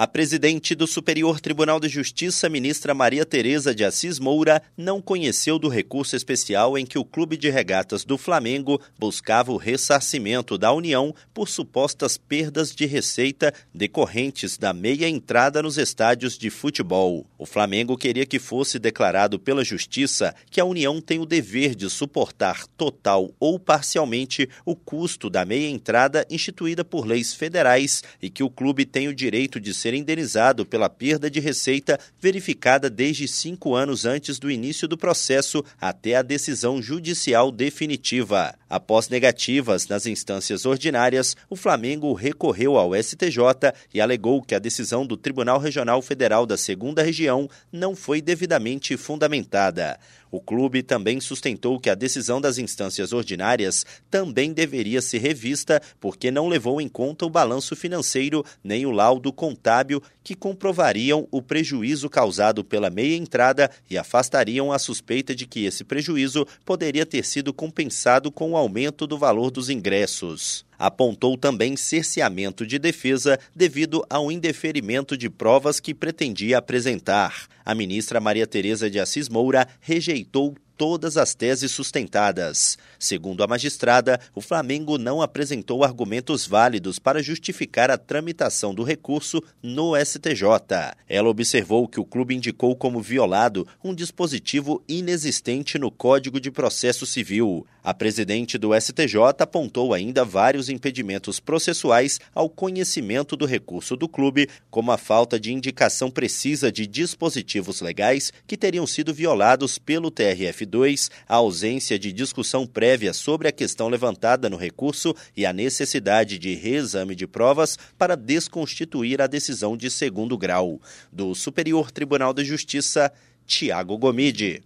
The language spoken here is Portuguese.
A presidente do Superior Tribunal de Justiça, ministra Maria Tereza de Assis Moura, não conheceu do recurso especial em que o Clube de Regatas do Flamengo buscava o ressarcimento da União por supostas perdas de receita decorrentes da meia entrada nos estádios de futebol. O Flamengo queria que fosse declarado pela Justiça que a União tem o dever de suportar total ou parcialmente o custo da meia entrada instituída por leis federais e que o clube tem o direito de ser ser indenizado pela perda de receita verificada desde cinco anos antes do início do processo até a decisão judicial definitiva. Após negativas nas instâncias ordinárias, o Flamengo recorreu ao STJ e alegou que a decisão do Tribunal Regional Federal da Segunda Região não foi devidamente fundamentada. O clube também sustentou que a decisão das instâncias ordinárias também deveria ser revista porque não levou em conta o balanço financeiro nem o laudo contábil que comprovariam o prejuízo causado pela meia entrada e afastariam a suspeita de que esse prejuízo poderia ter sido compensado com o aumento do valor dos ingressos apontou também cerceamento de defesa devido ao indeferimento de provas que pretendia apresentar. A ministra Maria Tereza de Assis Moura rejeitou todas as teses sustentadas. Segundo a magistrada, o Flamengo não apresentou argumentos válidos para justificar a tramitação do recurso no STJ. Ela observou que o clube indicou como violado um dispositivo inexistente no Código de Processo Civil. A presidente do STJ apontou ainda vários impedimentos processuais ao conhecimento do recurso do clube, como a falta de indicação precisa de dispositivos legais que teriam sido violados pelo TRF 2, a ausência de discussão prévia sobre a questão levantada no recurso e a necessidade de reexame de provas para desconstituir a decisão de segundo grau. Do Superior Tribunal de Justiça, Tiago Gomide.